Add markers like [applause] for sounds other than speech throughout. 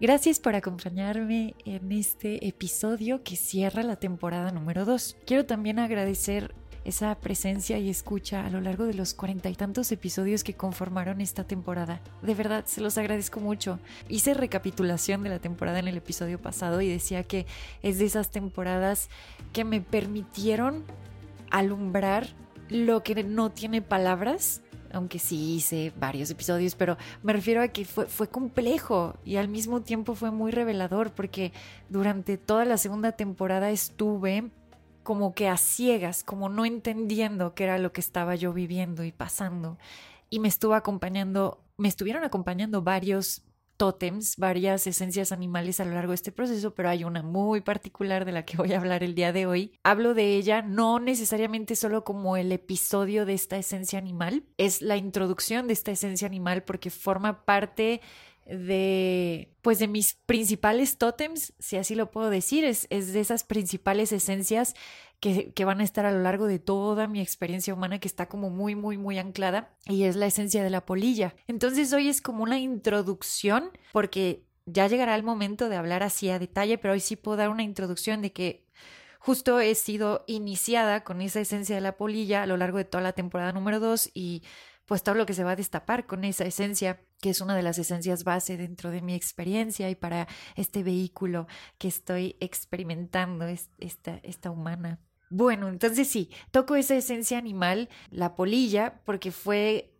Gracias por acompañarme en este episodio que cierra la temporada número 2. Quiero también agradecer esa presencia y escucha a lo largo de los cuarenta y tantos episodios que conformaron esta temporada. De verdad, se los agradezco mucho. Hice recapitulación de la temporada en el episodio pasado y decía que es de esas temporadas que me permitieron alumbrar lo que no tiene palabras aunque sí hice varios episodios, pero me refiero a que fue, complejo y al mismo tiempo fue muy revelador porque durante toda la segunda temporada estuve como que a ciegas, como no entendiendo qué era lo que estaba yo viviendo y pasando. Y me estuvo acompañando, me estuvieron acompañando varios tótems, varias esencias animales a lo largo de este proceso, pero hay una muy particular de la que voy a hablar el día de hoy. Hablo de ella no necesariamente solo como el episodio de esta esencia animal, es la introducción de esta esencia animal porque forma parte de pues de mis principales tótems, si así lo puedo decir, es, es de esas principales esencias que, que, van a estar a lo largo de toda mi experiencia humana que está como muy, muy, muy anclada y es la esencia de la polilla. Entonces hoy es como una introducción porque ya llegará el momento de hablar así a detalle, pero hoy sí puedo dar una introducción de que justo he sido iniciada con esa esencia de la polilla a lo largo de toda la temporada número 2 y pues todo lo que se va a destapar con esa esencia, que es una de las esencias base dentro de mi experiencia y para este vehículo que estoy experimentando, esta, esta humana. Bueno, entonces sí, toco esa esencia animal, la polilla, porque fue,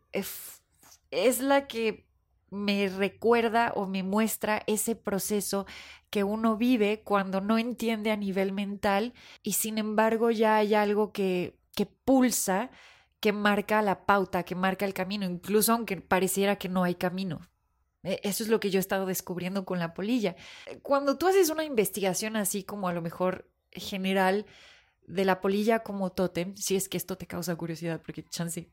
es la que me recuerda o me muestra ese proceso que uno vive cuando no entiende a nivel mental y sin embargo ya hay algo que, que pulsa que marca la pauta, que marca el camino, incluso aunque pareciera que no hay camino. E, eso es lo que yo he estado descubriendo con la polilla. Cuando tú haces una investigación así como a lo mejor general de la polilla como tótem, si es que esto te causa curiosidad, porque chance.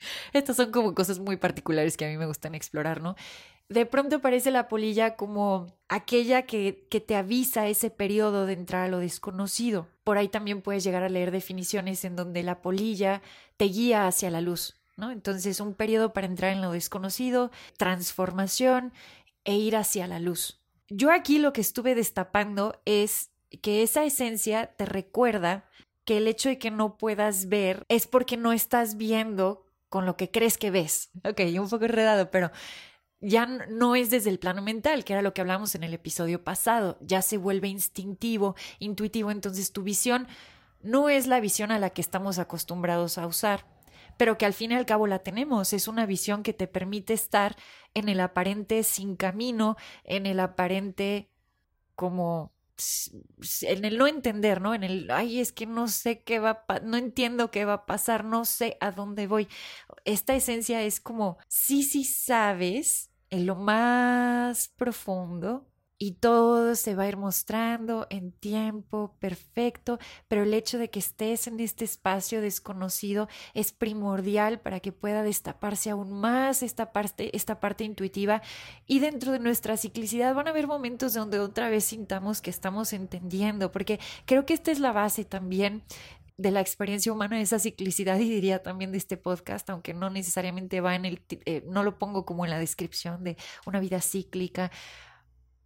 [laughs] Estas son como cosas muy particulares que a mí me gustan explorar, ¿no? de pronto aparece la polilla como aquella que, que, te avisa ese periodo de entrar a lo desconocido. Por ahí también puedes llegar a leer definiciones en donde la polilla te guía hacia la luz, ¿no? Entonces, un periodo para entrar en lo desconocido, transformación e ir hacia la luz. Yo aquí lo que estuve destapando es que esa esencia te recuerda que el hecho de que no puedas ver es porque no estás viendo con lo que crees que ves. Ok, un poco enredado, pero ya no es desde el plano mental, que era lo que hablamos en el episodio pasado, ya se vuelve instintivo, intuitivo, entonces tu visión no es la visión a la que estamos acostumbrados a usar, pero que al fin y al cabo la tenemos, es una visión que te permite estar en el aparente sin camino, en el aparente como en el no entender, ¿no? En el, ay, es que no sé qué va, a no entiendo qué va a pasar, no sé a dónde voy. Esta esencia es como, sí, sí sabes, en lo más profundo, y todo se va a ir mostrando en tiempo perfecto, pero el hecho de que estés en este espacio desconocido es primordial para que pueda destaparse aún más esta parte, esta parte intuitiva. Y dentro de nuestra ciclicidad van a haber momentos donde otra vez sintamos que estamos entendiendo, porque creo que esta es la base también de la experiencia humana, esa ciclicidad y diría también de este podcast, aunque no necesariamente va en el, eh, no lo pongo como en la descripción de una vida cíclica,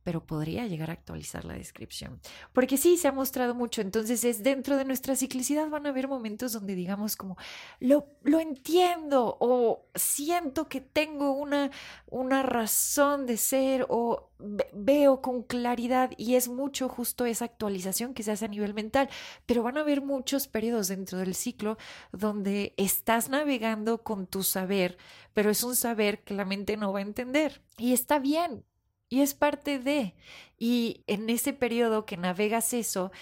pero podría llegar a actualizar la descripción. Porque sí, se ha mostrado mucho, entonces es dentro de nuestra ciclicidad van a haber momentos donde digamos como, lo, lo entiendo o siento que tengo una, una razón de ser o veo con claridad y es mucho justo esa actualización que se hace a nivel mental, pero van a haber muchos periodos dentro del ciclo donde estás navegando con tu saber, pero es un saber que la mente no va a entender. Y está bien, y es parte de. Y en ese periodo que navegas eso,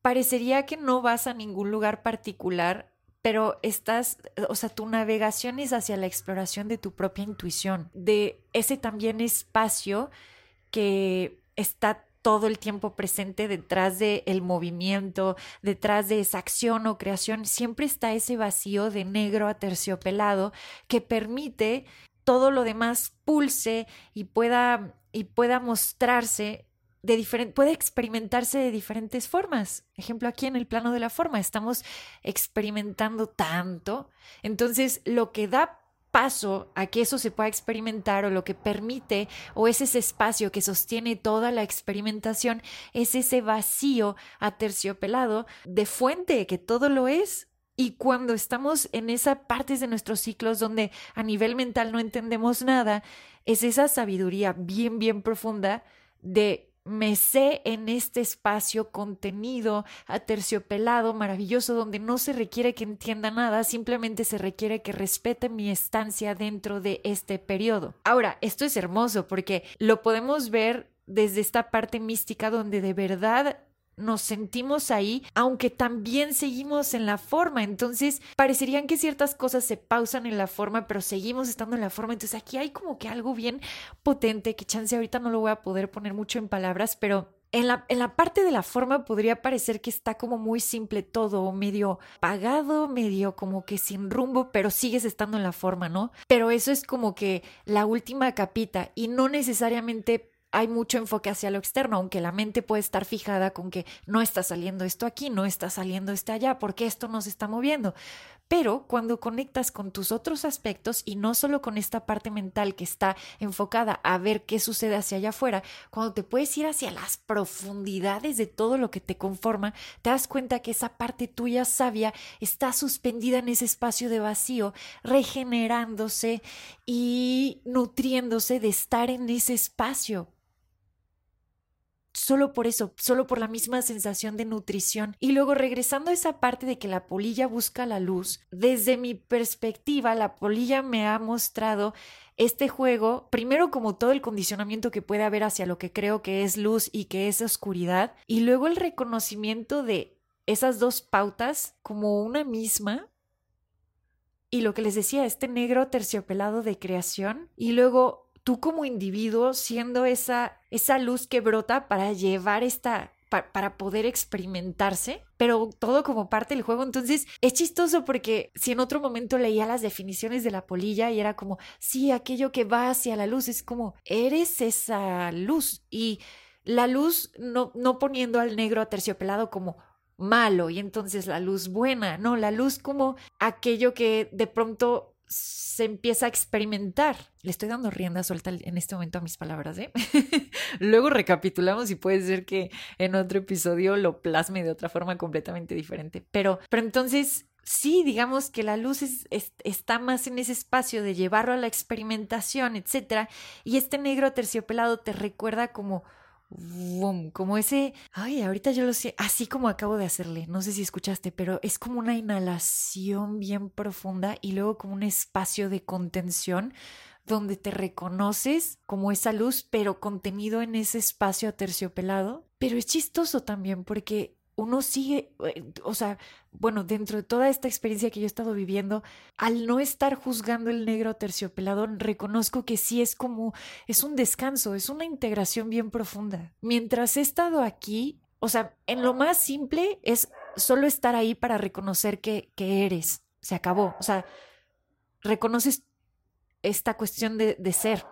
parecería que no vas a ningún lugar particular, pero estás, o sea, tu navegación es hacia la exploración de tu propia intuición, de ese también espacio que está todo el tiempo presente detrás del el movimiento, detrás de esa acción o creación, siempre está ese vacío de negro aterciopelado que permite todo lo demás pulse y pueda, y pueda mostrarse de diferente, puede experimentarse de diferentes formas. Ejemplo, aquí en el plano de la forma estamos experimentando tanto. Entonces, lo que da paso a que eso se pueda experimentar o lo que permite o es ese espacio que sostiene toda la experimentación es ese vacío aterciopelado de fuente que todo lo es y cuando estamos en esa parte de nuestros ciclos donde a nivel mental no entendemos nada, es esa sabiduría bien, bien profunda de me sé en este espacio contenido, aterciopelado, maravilloso, donde no se requiere que entienda nada, simplemente se requiere que respete mi estancia dentro de este periodo. Ahora, esto es hermoso porque lo podemos ver desde esta parte mística donde de verdad nos sentimos ahí, aunque también seguimos en la forma. Entonces, parecerían que ciertas cosas se pausan en la forma, pero seguimos estando en la forma. Entonces, aquí hay como que algo bien potente, que chance ahorita no lo voy a poder poner mucho en palabras, pero en la, en la, parte de la forma podría parecer que está como muy simple todo, medio pagado, medio como que sin rumbo, pero sigues estando en la forma, ¿no? Pero eso es como que la última capita y no necesariamente hay mucho enfoque hacia lo externo, aunque la mente puede estar fijada con que no está saliendo esto aquí, no está saliendo este allá, porque esto no se está moviendo. Pero cuando conectas con tus otros aspectos y no solo con esta parte mental que está enfocada a ver qué sucede hacia allá afuera, cuando te puedes ir hacia las profundidades de todo lo que te conforma, te das cuenta que esa parte tuya sabia está suspendida en ese espacio de vacío, regenerándose y nutriéndose de estar en ese espacio solo por eso, solo por la misma sensación de nutrición. Y luego regresando a esa parte de que la polilla busca la luz, desde mi perspectiva, la polilla me ha mostrado este juego, primero como todo el condicionamiento que puede haber hacia lo que creo que es luz y que es oscuridad, y luego el reconocimiento de esas dos pautas como una misma. Y lo que les decía, este negro terciopelado de creación, y luego tú como individuo siendo esa, esa luz que brota para llevar esta, para poder experimentarse, pero todo como parte del juego. Entonces es chistoso porque si en otro momento leía las definiciones de la polilla y era como, sí, aquello que va hacia la luz, es como, eres esa luz. Y la luz no, no poniendo al negro aterciopelado como malo y entonces la luz buena, no, la luz como aquello que de pronto se empieza a experimentar. Le estoy dando rienda suelta en este momento a mis palabras, ¿eh? [laughs] Luego recapitulamos y puede ser que en otro episodio lo plasme de otra forma completamente diferente. Pero, pero entonces, sí, digamos que la luz está más en ese espacio de llevarlo a la experimentación, etc. Y este negro terciopelado te recuerda como como ese, ay, ahorita yo lo sé, así como acabo de hacerle, no sé si escuchaste, pero es como una inhalación bien profunda y luego como un espacio de contención donde te reconoces como esa luz, pero contenido en ese espacio aterciopelado. Pero es chistoso también porque uno sigue, eh, o sea, bueno, dentro de toda esta experiencia que yo he estado viviendo, al no estar juzgando el negro terciopelado, reconozco que sí es como, es un descanso, es una integración bien profunda. Mientras he estado aquí, o sea, en lo más simple es solo estar ahí para reconocer que, que eres, se acabó, o sea, reconoces esta cuestión de, de ser,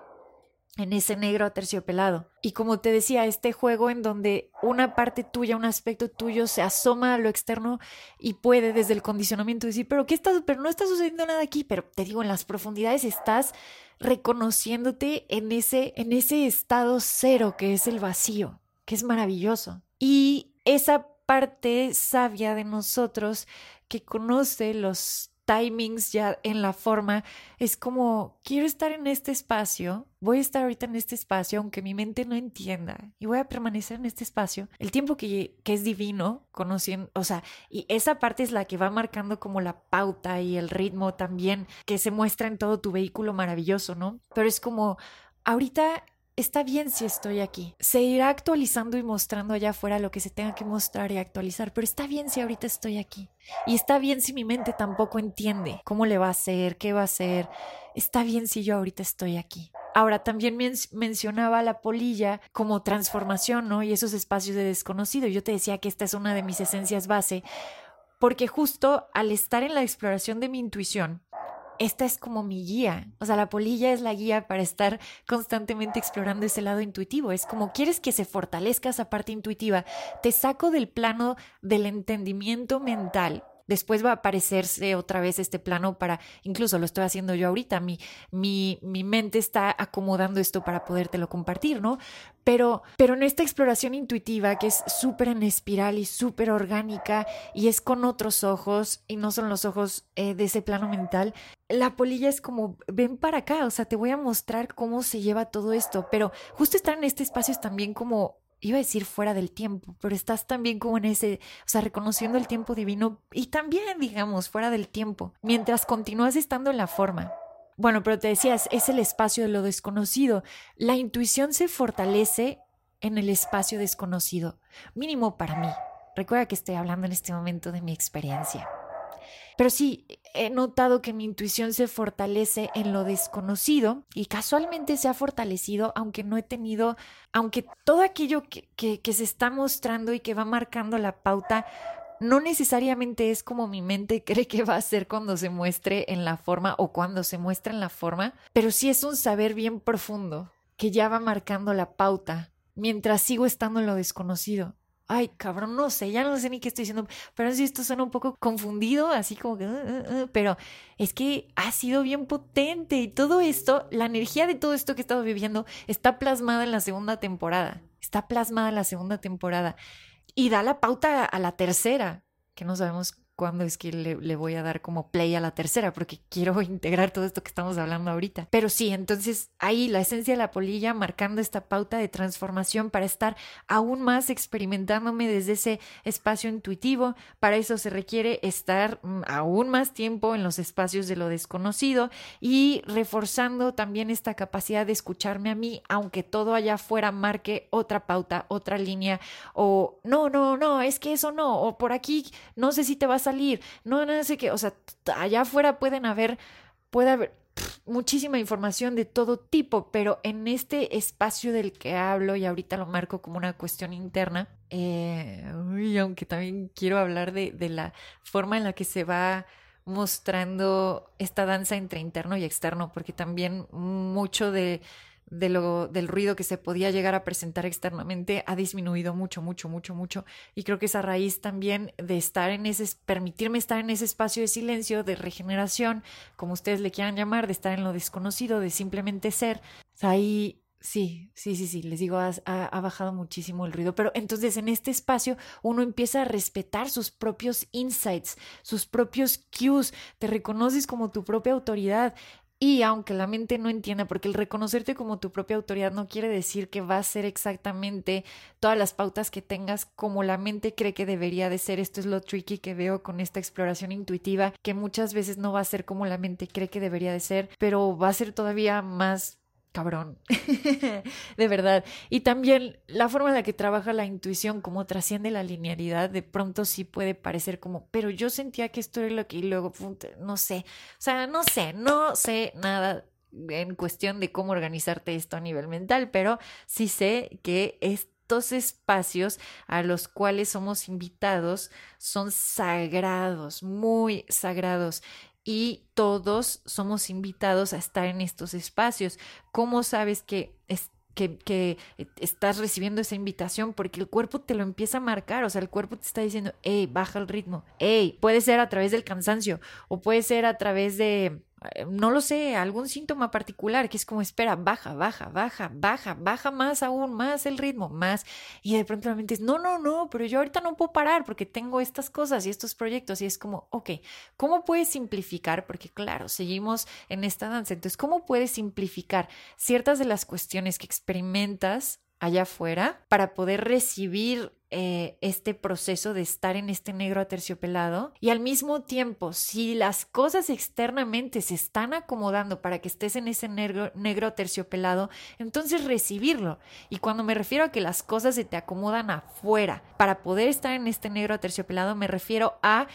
en ese negro aterciopelado. Y como te decía, este juego en donde una parte tuya, un aspecto tuyo se asoma a lo externo y puede desde el condicionamiento decir, pero ¿qué está? Pero no está sucediendo nada aquí, pero te digo, en las profundidades estás reconociéndote en ese, en ese estado cero que es el vacío, que es maravilloso. Y esa parte sabia de nosotros que conoce los timings ya en la forma, es como, quiero estar en este espacio, voy a estar ahorita en este espacio, aunque mi mente no entienda, y voy a permanecer en este espacio, el tiempo que, que es divino, conociendo, o sea, y esa parte es la que va marcando como la pauta y el ritmo también que se muestra en todo tu vehículo maravilloso, ¿no? Pero es como, ahorita está bien si estoy aquí. Se irá actualizando y mostrando allá afuera lo que se tenga que mostrar y actualizar, pero está bien si ahorita estoy aquí. Y está bien si mi mente tampoco entiende cómo le va a hacer, qué va a hacer. Está bien si yo ahorita estoy aquí. Ahora, también mencionaba la polilla como transformación, ¿no? Y esos espacios de desconocido. Yo te decía que esta es una de mis esencias base, porque justo al estar en la exploración de mi intuición, esta es como mi guía. O sea, la polilla es la guía para estar constantemente explorando ese lado intuitivo. Es como quieres que se fortalezca esa parte intuitiva, te saco del plano del entendimiento mental Después va a aparecerse otra vez este plano para, incluso lo estoy haciendo yo ahorita, mi, mi, mi mente está acomodando esto para podértelo compartir, ¿no? Pero, pero en esta exploración intuitiva que es súper en espiral y súper orgánica y es con otros ojos y no son los ojos eh, de ese plano mental, la polilla es como, ven para acá, o sea, te voy a mostrar cómo se lleva todo esto, pero justo estar en este espacio es también como iba a decir fuera del tiempo, pero estás también como en ese, o sea, reconociendo el tiempo divino y también, digamos, fuera del tiempo, mientras continúas estando en la forma. Bueno, pero te decías, es el espacio de lo desconocido. La intuición se fortalece en el espacio desconocido, mínimo para mí. Recuerda que estoy hablando en este momento de mi experiencia. Pero sí, he notado que mi intuición se fortalece en lo desconocido y casualmente se ha fortalecido aunque no he tenido, aunque todo aquello que, que, se está mostrando y que va marcando la pauta no necesariamente es como mi mente [laughs] cree que va a ser cuando se muestre en la forma o cuando se muestra en la forma, pero sí es un saber bien profundo que ya va marcando la pauta mientras sigo estando en lo desconocido ay, cabrón, no sé, ya no sé ni qué estoy diciendo, pero si esto suena un poco confundido, así como que, uh, uh, uh, pero es que ha sido bien potente y todo esto, la energía de todo esto que he estado viviendo está plasmada en la segunda temporada, está plasmada en la segunda temporada. Y da la pauta a la tercera, que no sabemos cuándo es que le, voy a dar como play a la tercera, porque quiero [laughs] integrar todo esto que estamos hablando ahorita. Pero sí, entonces ahí la esencia de la polilla marcando esta pauta de transformación para estar aún más experimentándome desde ese espacio intuitivo. Para eso se requiere estar mm, aún más tiempo en los espacios de lo desconocido y reforzando también esta capacidad de escucharme a mí, aunque todo allá afuera marque otra pauta, otra línea, o no, no, no, es que eso no, o por aquí no sé si te vas a salir, no, no sé qué, o sea, allá afuera pueden haber, puede haber muchísima información de todo tipo, pero en este espacio del que hablo y ahorita lo marco como una cuestión interna, eh, aunque también quiero hablar de, de la forma en la que se va mostrando esta danza entre interno y externo, porque también mucho de de lo, del ruido que se podía llegar a presentar externamente ha disminuido mucho, mucho, mucho, mucho. Y creo que es a raíz también de estar en ese, permitirme estar en ese espacio de silencio, de regeneración, como ustedes le quieran llamar, de estar en lo desconocido, de simplemente ser. Ahí Sí, sí, sí, sí, les digo, ha, ha, bajado muchísimo el ruido, pero entonces en este espacio uno empieza a respetar sus propios insights, sus propios cues, te reconoces como tu propia autoridad, y aunque la mente no entienda, porque el reconocerte como tu propia autoridad no quiere decir que va a ser exactamente todas las pautas que tengas como la mente cree que debería de ser. Esto es lo tricky que veo con esta exploración intuitiva, que muchas veces no va a ser como la mente cree que debería de ser, pero va a ser todavía más cabrón, [laughs] de verdad. Y también la forma en la que trabaja la intuición, como trasciende la linealidad, de pronto sí puede parecer como, pero yo sentía que esto era lo que y luego, no sé, o sea, no sé, no sé nada en cuestión de cómo organizarte esto a nivel mental, pero sí sé que estos espacios a los cuales somos invitados son sagrados, muy sagrados y todos somos invitados a estar en estos espacios. ¿Cómo sabes que, que, que, estás recibiendo esa invitación? Porque el cuerpo te lo empieza a marcar, o sea, el cuerpo te está diciendo, hey, baja el ritmo, hey, puede ser a través del cansancio o puede ser a través de no lo sé, algún síntoma particular que es como, espera, baja, baja, baja, baja, baja más aún, más el ritmo, más. Y de pronto la mente es, no, no, no, pero yo ahorita no puedo parar porque tengo estas cosas y estos proyectos. Y es como, ok, ¿cómo puedes simplificar? Porque claro, seguimos en esta danza. Entonces, ¿cómo puedes simplificar ciertas de las cuestiones que experimentas allá afuera para poder recibir eh, este proceso de estar en este negro aterciopelado y al mismo tiempo, si las cosas externamente se están acomodando para que estés en ese negro, negro aterciopelado, entonces recibirlo. Y cuando me refiero a que las cosas se te acomodan afuera para poder estar en este negro aterciopelado, me refiero a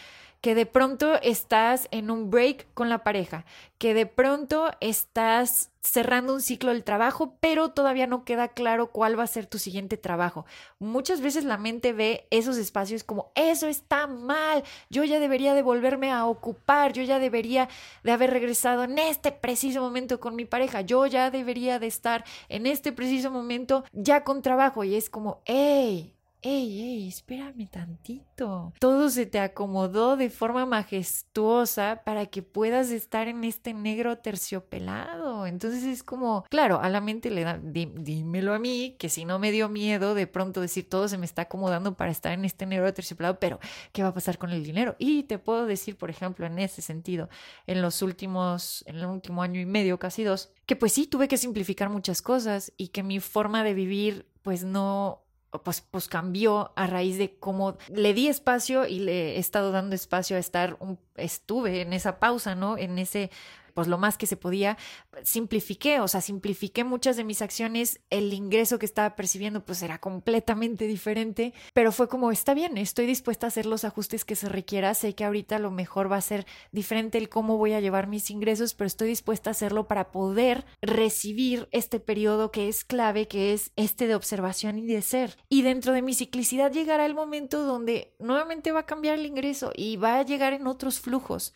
que de pronto estás en un break con la pareja, que de pronto estás cerrando un ciclo del trabajo, pero todavía no queda claro cuál va a ser tu siguiente trabajo. Muchas veces la mente ve esos espacios como eso está mal, yo ya debería de volverme a ocupar, yo ya debería de haber regresado en este preciso momento con mi pareja, yo ya debería de estar en este preciso momento ya con trabajo y es como, hey, ¡Ey, ey, espérame tantito! Todo se te acomodó de forma majestuosa para que puedas estar en este negro terciopelado. Entonces es como, claro, a la mente le da, dímelo a mí, que si no me dio miedo de pronto decir todo se me está acomodando para estar en este negro terciopelado, pero ¿qué va a pasar con el dinero? Y te puedo decir, por ejemplo, en ese sentido, en los últimos, en el último año y medio, casi dos, que pues sí, tuve que simplificar muchas cosas y que mi forma de vivir pues no pues, pues cambió a raíz de cómo le di espacio y le he estado dando espacio a estar, un, estuve en esa pausa, ¿no? En ese pues lo más que se podía, simplifiqué, o sea, simplifiqué muchas de mis acciones, el ingreso que estaba percibiendo pues era completamente diferente, pero fue como, está bien, estoy dispuesta a hacer los ajustes que se requiera, sé que ahorita lo mejor va a ser diferente el cómo voy a llevar mis ingresos, pero estoy dispuesta a hacerlo para poder recibir este periodo que es clave, que es este de observación y de ser. Y dentro de mi ciclicidad llegará el momento donde nuevamente va a cambiar el ingreso y va a llegar en otros flujos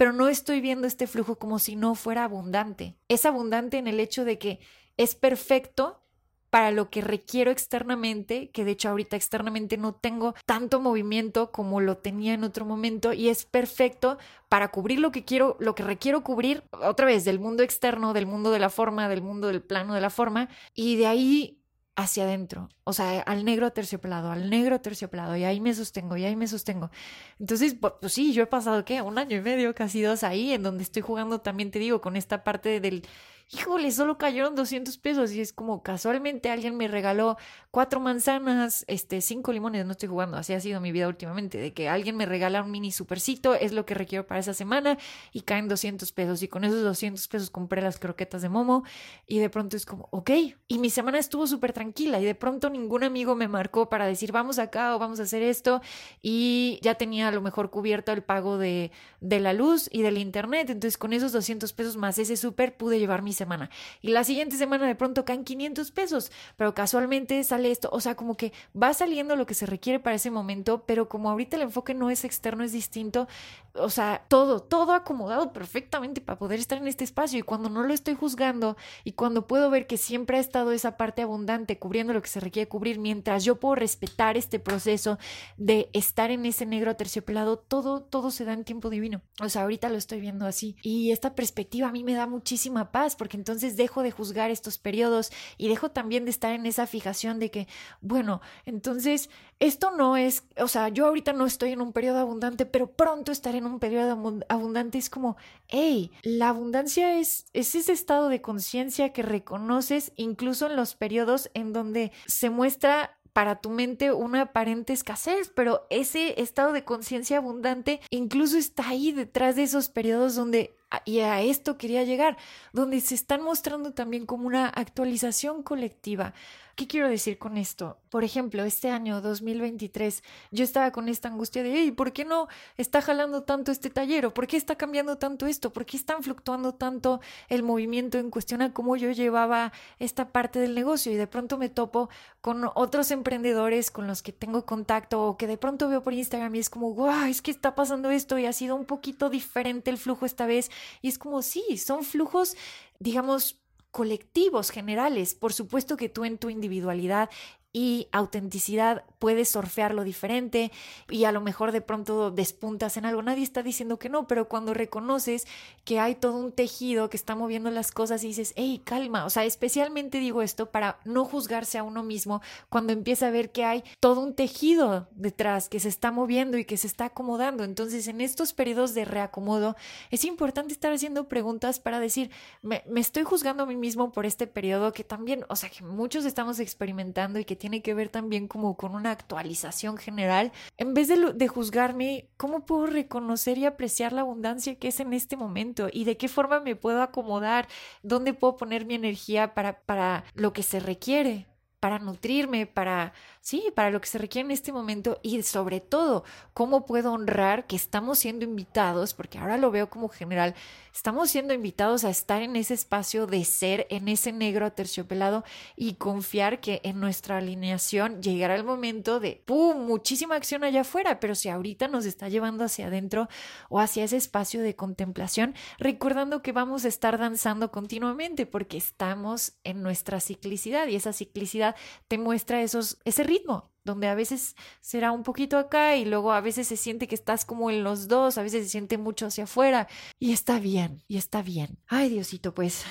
pero no estoy viendo este flujo como si no fuera abundante. Es abundante en el hecho de que es perfecto para lo que requiero externamente, que de hecho ahorita externamente no tengo tanto movimiento como lo tenía en otro momento y es perfecto para cubrir lo que quiero, lo que requiero cubrir otra vez del mundo externo, del mundo de la forma, del mundo del plano de la forma y de ahí hacia adentro, o sea, al negro terciopelado, al negro terciopelado, y ahí me sostengo, y ahí me sostengo. Entonces, pues, sí, yo he pasado, ¿qué? Un año y medio, casi dos ahí, en donde estoy jugando también, te digo, con esta parte del híjole, solo cayeron 200 pesos y es como casualmente alguien me regaló cuatro manzanas, este, cinco limones, no estoy jugando, así ha sido mi vida últimamente, de que alguien me regala un mini supercito, es lo que requiero para esa semana y caen 200 pesos y con esos 200 pesos compré las croquetas de Momo y de pronto es como, ok, y mi semana estuvo súper tranquila y de pronto ningún amigo me marcó para decir vamos acá o vamos a hacer esto y ya tenía a lo mejor cubierto el pago de, de la luz y del internet, entonces con esos 200 pesos más ese súper pude llevar mis semana. Y la siguiente semana de pronto caen 500 pesos, pero casualmente sale esto. O sea, como que va saliendo lo que se requiere para ese momento, pero como ahorita el enfoque no es externo, es distinto. O sea, todo, todo acomodado perfectamente para poder estar en este espacio. Y cuando no lo estoy juzgando y cuando puedo ver que siempre ha estado esa parte abundante cubriendo lo que se requiere cubrir, mientras yo puedo respetar este proceso de estar en ese negro terciopelado, todo, todo se da en tiempo divino. O sea, ahorita lo estoy viendo así. Y esta perspectiva a mí me da muchísima paz porque entonces dejo de juzgar estos periodos y dejo también de estar en esa fijación de que, bueno, entonces esto no es, o sea, yo ahorita no estoy en un periodo abundante, pero pronto estaré en un periodo abundante. Es como, hey, la abundancia es, es ese estado de conciencia que reconoces incluso en los periodos en donde se muestra para tu mente una aparente escasez, pero ese estado de conciencia abundante incluso está ahí detrás de esos periodos donde y a esto quería llegar, donde se están mostrando también como una actualización colectiva. ¿Qué quiero decir con esto? Por ejemplo, este año 2023 yo estaba con esta angustia de, ¿por qué no está jalando tanto este taller? por qué está cambiando tanto esto? ¿Por qué están fluctuando tanto el movimiento en cuestión a cómo yo llevaba esta parte del negocio? Y de pronto me topo con otros emprendedores con los que tengo contacto o que de pronto veo por Instagram y es como, wow, es que está pasando esto y ha sido un poquito diferente el flujo esta vez. Y es como, sí, son flujos, digamos, colectivos generales. Por supuesto que tú en tu individualidad y autenticidad puedes surfearlo diferente y a lo mejor de pronto despuntas en algo. Nadie está diciendo que no, pero cuando reconoces que hay todo un tejido que está moviendo las cosas y dices, hey, calma, o sea, especialmente digo esto para no juzgarse a uno mismo cuando empieza a ver que hay todo un tejido detrás que se está moviendo y que se está acomodando. Entonces, en estos periodos de reacomodo, es importante estar haciendo preguntas para decir, me, me estoy juzgando a mí mismo por este periodo que también, o sea, que muchos estamos experimentando y que tiene que ver también como con una actualización general. En vez de, de juzgarme, ¿cómo puedo reconocer y apreciar la abundancia que es en este momento? ¿Y de qué forma me puedo acomodar? ¿Dónde puedo poner mi energía para, para lo que se requiere? Para nutrirme, para, sí, para lo que se requiere en este momento y sobre todo, cómo puedo honrar que estamos siendo invitados, porque ahora lo veo como general, estamos siendo invitados a estar en ese espacio de ser, en ese negro aterciopelado y confiar que en nuestra alineación llegará el momento de, ¡pum!, muchísima acción allá afuera, pero si ahorita nos está llevando hacia adentro o hacia ese espacio de contemplación, recordando que vamos a estar danzando continuamente porque estamos en nuestra ciclicidad y esa ciclicidad te muestra esos, ese ritmo, donde a veces será un poquito acá y luego a veces se siente que estás como en los dos, a veces se siente mucho hacia afuera y está bien, y está bien. Ay, Diosito, pues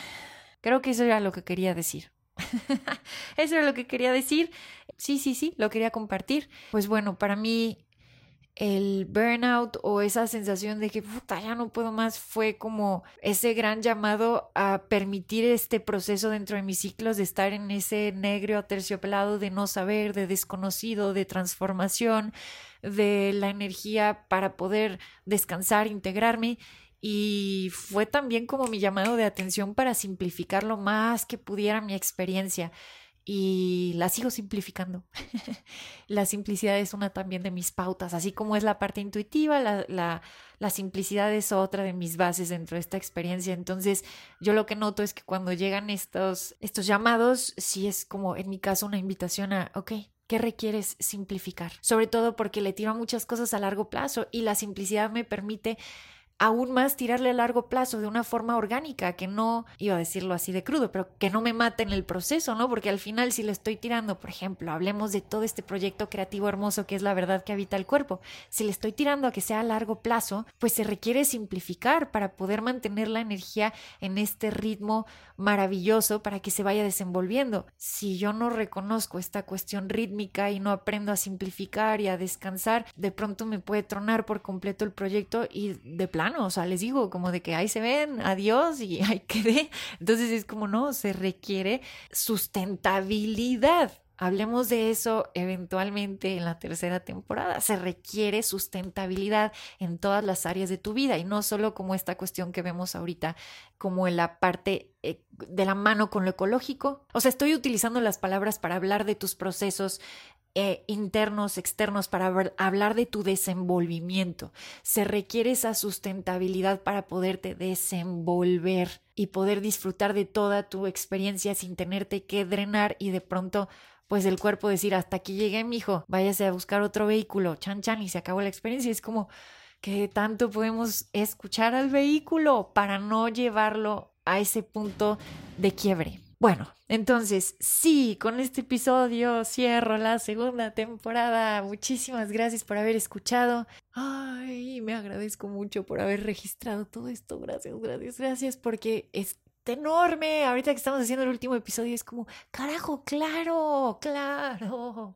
creo que eso era lo que quería decir. [laughs] eso era lo que quería decir. Sí, sí, sí, lo quería compartir. Pues bueno, para mí el burnout o esa sensación de que puta, ya no puedo más fue como ese gran llamado a permitir este proceso dentro de mis ciclos de estar en ese negro aterciopelado de no saber, de desconocido, de transformación, de la energía para poder descansar, integrarme. Y fue también como mi llamado de atención para simplificar lo más que pudiera mi experiencia y la sigo simplificando. [laughs] la simplicidad es una también de mis pautas, así como es la parte intuitiva, la, la, la, simplicidad es otra de mis bases dentro de esta experiencia. Entonces, yo lo que noto es que cuando llegan estos, estos llamados, sí es como en mi caso una invitación a, ok, ¿qué requieres simplificar? Sobre todo porque le tiro muchas cosas a largo plazo y la simplicidad me permite aún más tirarle a largo plazo de una forma orgánica, que no, iba a decirlo así de crudo, pero que no me mate en el proceso, ¿no? Porque al final si le estoy tirando, por ejemplo, hablemos de todo este proyecto creativo hermoso que es la verdad que habita el cuerpo, si le estoy tirando a que sea a largo plazo, pues se requiere simplificar para poder mantener la energía en este ritmo maravilloso para que se vaya desenvolviendo. Si yo no reconozco esta cuestión rítmica y no aprendo a simplificar y a descansar, de pronto me puede tronar por completo el proyecto y de o sea, les digo como de que ahí se ven, adiós y [laughs] ahí quedé. Entonces es como no, se requiere sustentabilidad. Hablemos de eso eventualmente en la tercera temporada. Se requiere sustentabilidad en todas las áreas de tu vida y no solo como esta cuestión que vemos ahorita, como en la parte eh, de la mano con lo ecológico. O sea, estoy utilizando las palabras para hablar de tus procesos eh, internos, externos, para hablar de tu desenvolvimiento. Se requiere esa sustentabilidad para poderte desenvolver y poder disfrutar de toda tu experiencia sin tenerte que drenar y de pronto pues el cuerpo decir hasta aquí llegué, mijo, váyase a buscar otro vehículo, chan chan y se acabó la experiencia. Es como que tanto podemos escuchar al vehículo para no llevarlo a ese punto de quiebre. Bueno, entonces sí, con este episodio cierro la segunda temporada. Muchísimas gracias por haber escuchado. Ay, me agradezco mucho por haber registrado todo esto. Gracias, gracias, gracias, porque es enorme. Ahorita que estamos haciendo el último episodio es como, carajo, claro, claro.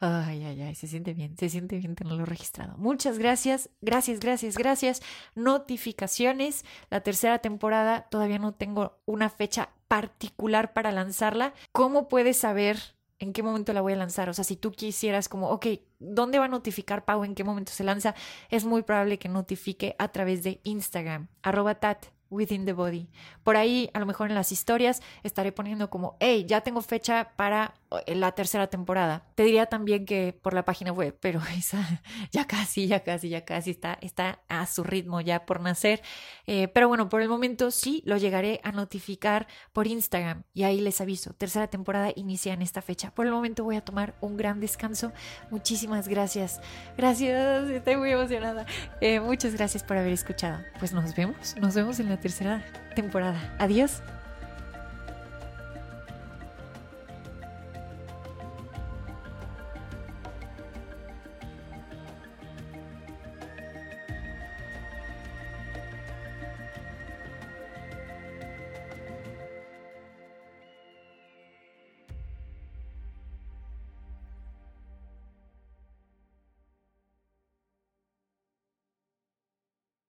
Ay, ay, ay, se siente bien, se siente bien tenerlo registrado. Muchas gracias, gracias, gracias, gracias. Notificaciones. La tercera temporada todavía no tengo una fecha particular para lanzarla. ¿Cómo puedes saber en qué momento la voy a lanzar. O sea, si tú quisieras como, ok, ¿dónde va a notificar Pau? ¿En qué momento se lanza? Es muy probable que notifique a través de Instagram, arroba tat within the body. Por ahí, a lo mejor en las historias, estaré poniendo como, hey, ya tengo fecha para eh, la tercera temporada. Te diría también que por la página web, pero [laughs] esa ya casi, ya casi, ya casi está, está a su ritmo ya por nacer. Eh, pero bueno, por el momento sí lo llegaré a notificar por Instagram y ahí les aviso. Tercera temporada inicia en esta fecha. Por el momento voy a tomar un gran descanso. Muchísimas gracias. Gracias, estoy muy emocionada. Eh, muchas gracias por haber escuchado. Pues nos vemos, nos vemos en la tercera temporada. Adiós.